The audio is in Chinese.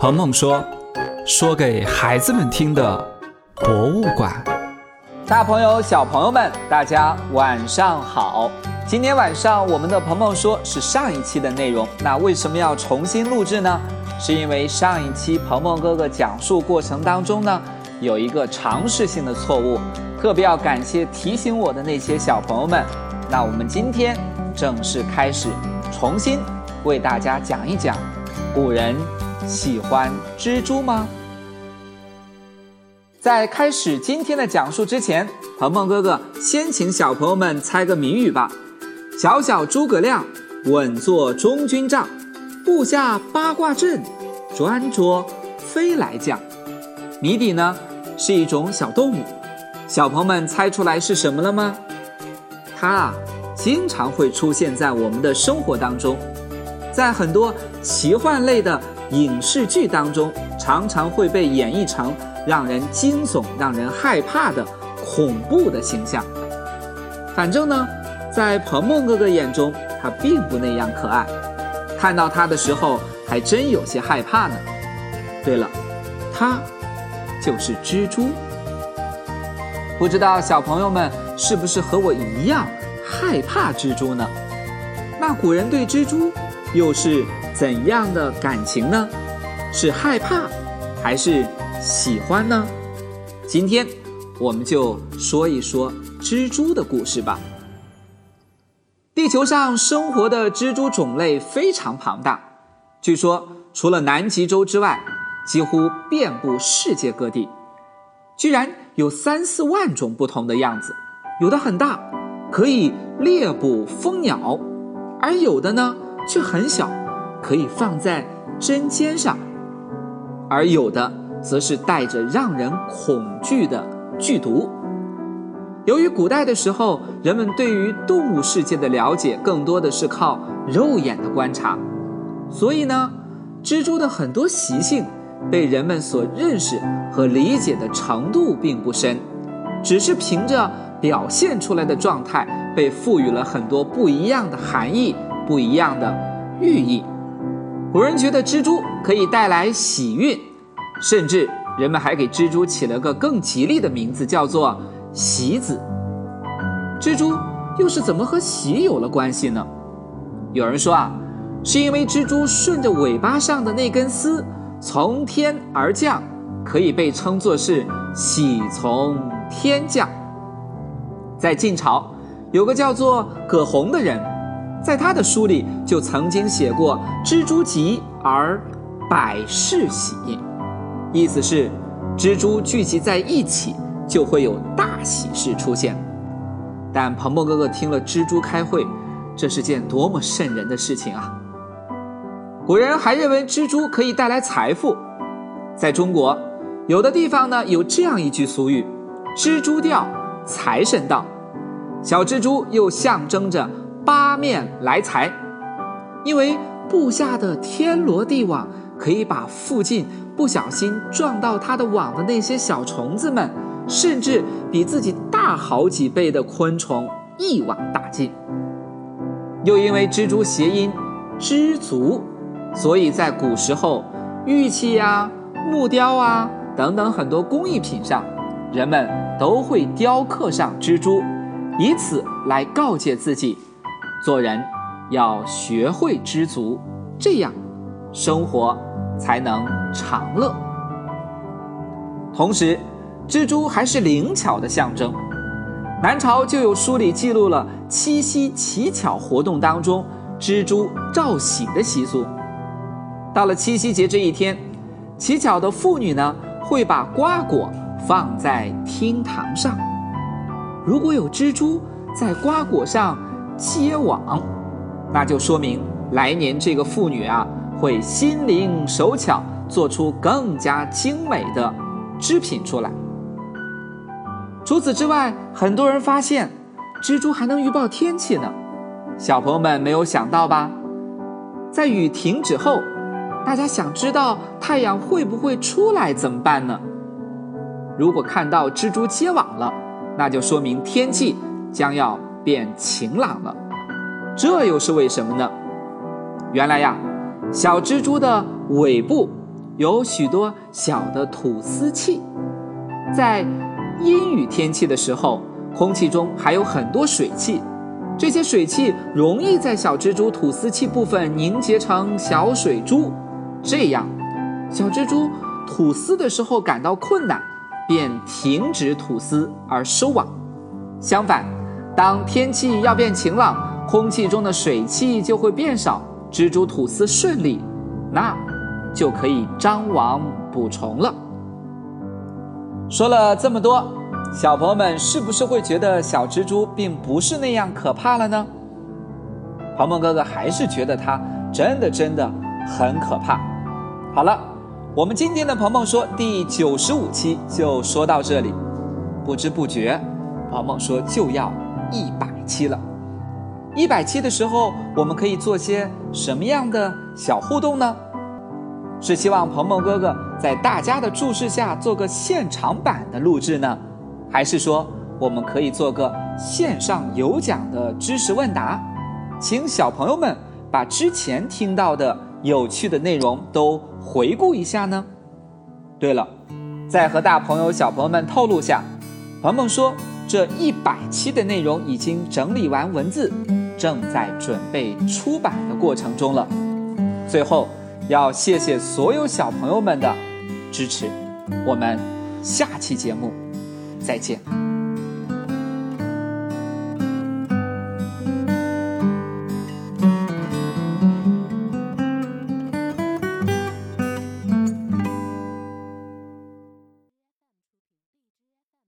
鹏鹏说：“说给孩子们听的博物馆。”大朋友、小朋友们，大家晚上好！今天晚上我们的鹏鹏说是上一期的内容，那为什么要重新录制呢？是因为上一期鹏鹏哥哥讲述过程当中呢，有一个常识性的错误，特别要感谢提醒我的那些小朋友们。那我们今天正式开始，重新为大家讲一讲，古人喜欢蜘蛛吗？在开始今天的讲述之前，鹏鹏哥哥先请小朋友们猜个谜语吧。小小诸葛亮，稳坐中军帐，布下八卦阵，专捉飞来将。谜底呢是一种小动物，小朋友们猜出来是什么了吗？它啊，经常会出现在我们的生活当中，在很多奇幻类的影视剧当中，常常会被演绎成让人惊悚、让人害怕的恐怖的形象。反正呢，在鹏鹏哥哥眼中，它并不那样可爱，看到它的时候还真有些害怕呢。对了，它就是蜘蛛。不知道小朋友们是不是和我一样害怕蜘蛛呢？那古人对蜘蛛又是怎样的感情呢？是害怕还是喜欢呢？今天我们就说一说蜘蛛的故事吧。地球上生活的蜘蛛种类非常庞大，据说除了南极洲之外，几乎遍布世界各地。居然有三四万种不同的样子，有的很大，可以猎捕蜂鸟；而有的呢却很小，可以放在针尖上；而有的则是带着让人恐惧的剧毒。由于古代的时候，人们对于动物世界的了解更多的是靠肉眼的观察，所以呢，蜘蛛的很多习性。被人们所认识和理解的程度并不深，只是凭着表现出来的状态，被赋予了很多不一样的含义、不一样的寓意。古人觉得蜘蛛可以带来喜运，甚至人们还给蜘蛛起了个更吉利的名字，叫做“喜子”。蜘蛛又是怎么和喜有了关系呢？有人说啊，是因为蜘蛛顺着尾巴上的那根丝。从天而降，可以被称作是喜从天降。在晋朝，有个叫做葛洪的人，在他的书里就曾经写过“蜘蛛集而百事喜”，意思是蜘蛛聚集在一起就会有大喜事出现。但鹏鹏哥哥听了蜘蛛开会，这是件多么瘆人的事情啊！古人还认为蜘蛛可以带来财富，在中国，有的地方呢有这样一句俗语：“蜘蛛掉，财神到。”小蜘蛛又象征着八面来财，因为布下的天罗地网可以把附近不小心撞到它的网的那些小虫子们，甚至比自己大好几倍的昆虫一网打尽。又因为蜘蛛谐音“知足”。所以在古时候，玉器呀、木雕啊等等很多工艺品上，人们都会雕刻上蜘蛛，以此来告诫自己，做人要学会知足，这样生活才能长乐。同时，蜘蛛还是灵巧的象征。南朝就有书里记录了七夕乞巧活动当中蜘蛛照喜的习俗。到了七夕节这一天，乞巧的妇女呢会把瓜果放在厅堂上，如果有蜘蛛在瓜果上结网，那就说明来年这个妇女啊会心灵手巧，做出更加精美的织品出来。除此之外，很多人发现蜘蛛还能预报天气呢。小朋友们没有想到吧？在雨停止后。大家想知道太阳会不会出来怎么办呢？如果看到蜘蛛结网了，那就说明天气将要变晴朗了。这又是为什么呢？原来呀，小蜘蛛的尾部有许多小的吐丝器。在阴雨天气的时候，空气中还有很多水汽，这些水汽容易在小蜘蛛吐丝器部分凝结成小水珠，这样，小蜘蛛吐丝的时候感到困难，便停止吐丝而收网。相反，当天气要变晴朗，空气中的水汽就会变少，蜘蛛吐丝顺利，那就可以张网捕虫了。说了这么多，小朋友们是不是会觉得小蜘蛛并不是那样可怕了呢？鹏鹏哥哥还是觉得它真的真的很可怕。好了，我们今天的鹏鹏说第九十五期就说到这里，不知不觉。鹏鹏说：“就要一百期了，一百期的时候，我们可以做些什么样的小互动呢？是希望鹏鹏哥哥在大家的注视下做个现场版的录制呢，还是说我们可以做个线上有奖的知识问答，请小朋友们把之前听到的有趣的内容都回顾一下呢？对了，再和大朋友小朋友们透露下，鹏鹏说。”这一百期的内容已经整理完文字，正在准备出版的过程中了。最后，要谢谢所有小朋友们的支持，我们下期节目再见。